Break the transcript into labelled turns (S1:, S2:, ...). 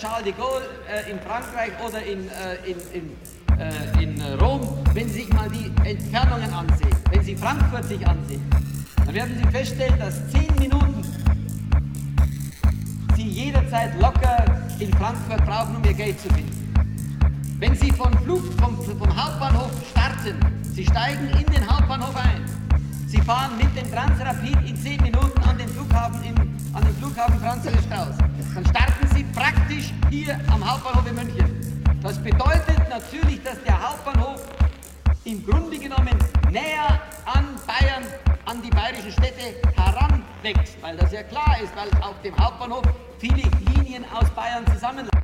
S1: Charles de Gaulle äh, in Frankreich oder in, äh, in, in, äh, in äh, Rom, wenn Sie sich mal die Entfernungen ansehen, wenn Sie Frankfurt sich ansehen, dann werden Sie feststellen, dass zehn Minuten Sie jederzeit locker in Frankfurt brauchen, um Ihr Geld zu finden. Wenn Sie vom, Flug, vom, vom Hauptbahnhof starten, Sie steigen in den Hauptbahnhof ein, Sie fahren mit dem Transrapid in 10 Minuten an den Flughafen, in, an den Flughafen Franz Strauß. Dann starten praktisch hier am Hauptbahnhof in München. Das bedeutet natürlich, dass der Hauptbahnhof im Grunde genommen näher an Bayern, an die bayerischen Städte heranwächst, weil das ja klar ist, weil auf dem Hauptbahnhof viele Linien aus Bayern zusammenlaufen.